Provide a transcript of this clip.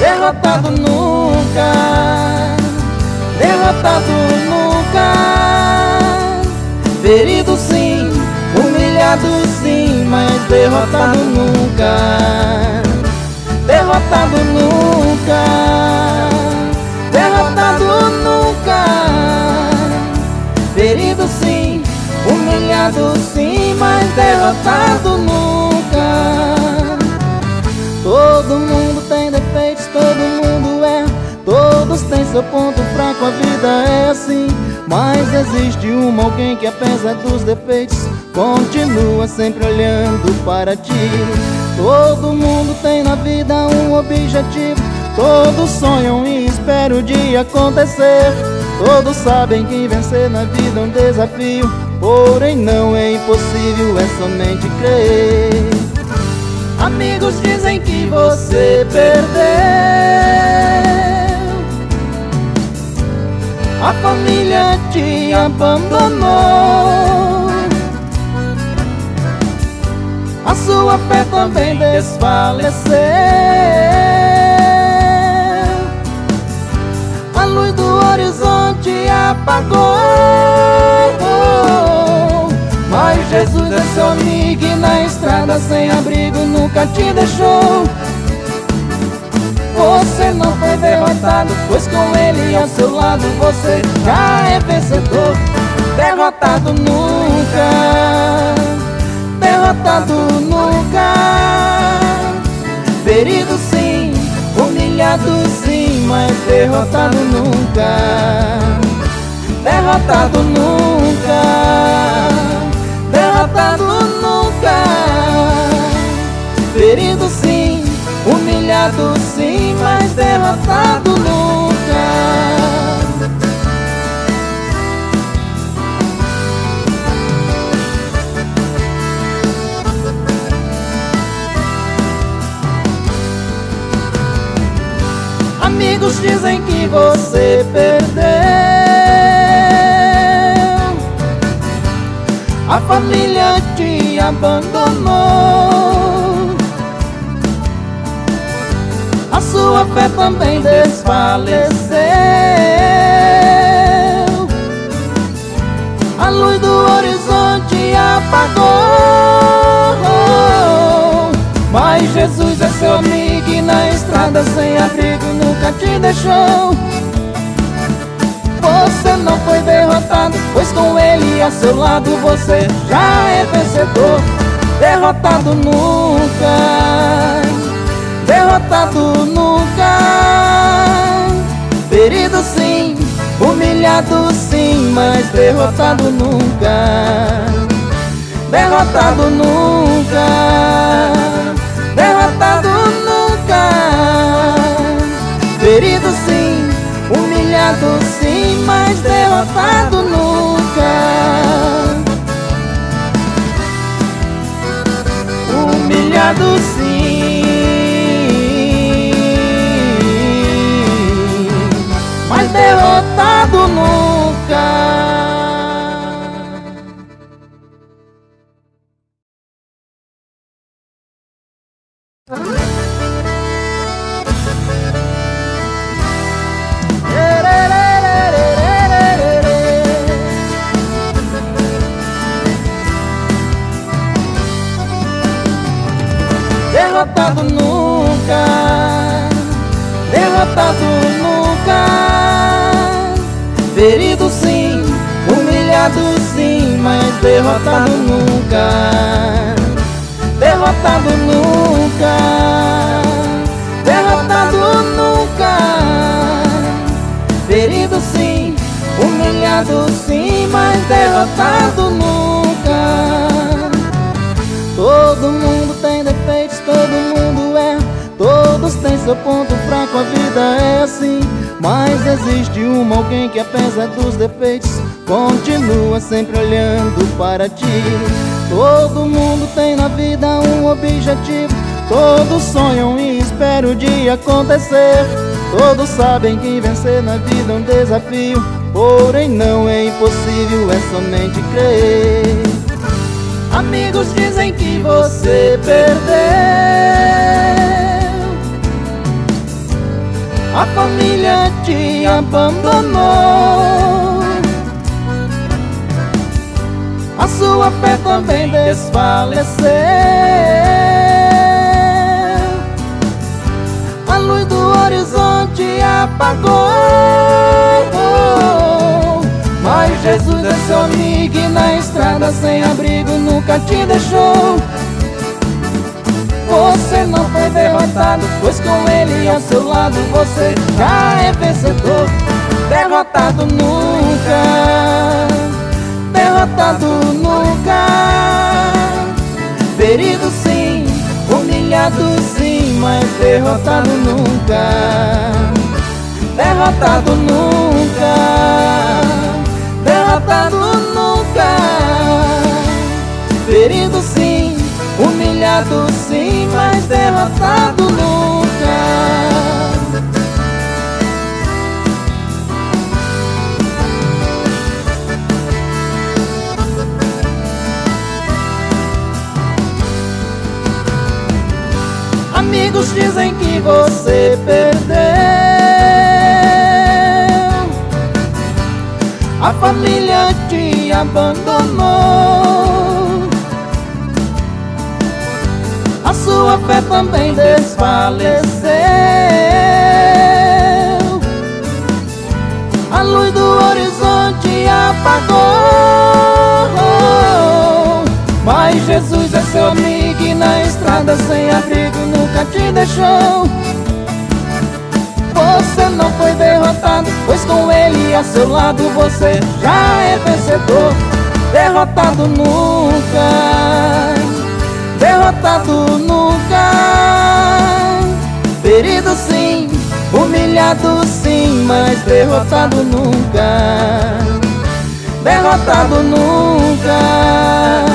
Derrotado nunca, derrotado nunca, ferido sim, humilhado sim, mas derrotado nunca, derrotado nunca, derrotado nunca, ferido sim, humilhado sim, mas derrotado nunca. Todo mundo tem defeitos, todo mundo é. Todos têm seu ponto fraco, a vida é assim. Mas existe uma alguém que apesar dos defeitos Continua sempre olhando para ti Todo mundo tem na vida um objetivo. Todos sonham e esperam o dia acontecer. Todos sabem que vencer na vida é um desafio. Porém não é impossível, é somente crer. Amigos dizem que você perdeu. A família te abandonou sua fé também desfaleceu. A luz do horizonte apagou. Mas Jesus é seu amigo e na estrada sem abrigo nunca te deixou. Você não foi derrotado, pois com ele ao seu lado você já é vencedor. Derrotado nunca, derrotado nunca. Ferido sim, humilhado sim, mas derrotado nunca. Derrotado nunca. Derrotado nunca. Ferido sim, Dizem que você perdeu. A família te abandonou. A sua fé também desfaleceu Jesus é seu amigo e na estrada sem abrigo nunca te deixou. Você não foi derrotado Pois com ele ao seu lado você já é vencedor. Derrotado nunca Derrotado nunca. Ferido sim, humilhado sim Mas derrotado nunca. Derrotado nunca derrotado nunca, derrotado nunca, ferido sim, humilhado sim, mas derrotado nunca, derrotado nunca, derrotado nunca, ferido sim, humilhado sim, mas derrotado nunca. Todo mundo tem defeitos, todo mundo é. Todos têm seu ponto fraco, a vida é assim. Mas existe uma alguém que apesar dos defeitos Continua sempre olhando para ti. Todo mundo tem na vida um objetivo Todos sonham e esperam o dia acontecer. Todos sabem que vencer na vida é um desafio Porém não é impossível, é somente crer. Amigos dizem que você perdeu. A família te abandonou. A sua fé também desfaleceu apagou Mas Jesus é seu amigo e na estrada sem abrigo nunca te deixou você não foi derrotado, pois com ele ao seu lado você já é vencedor. Derrotado nunca, derrotado nunca. Ferido sim, humilhado sim, mas derrotado nunca. Derrotado nunca, derrotado nunca. Ferido sim, humilhado sim, mas derrotado nunca. Amigos dizem que você perdeu. Família te abandonou. A sua fé também desfaleceu. A luz do horizonte apagou. Mas Jesus é seu amigo e na estrada sem abrigo nunca te deixou. Você não foi derrotado, pois com ele a seu lado você já é vencedor. Derrotado nunca, derrotado nunca. Ferido sim, humilhado sim, mas derrotado nunca. Derrotado nunca.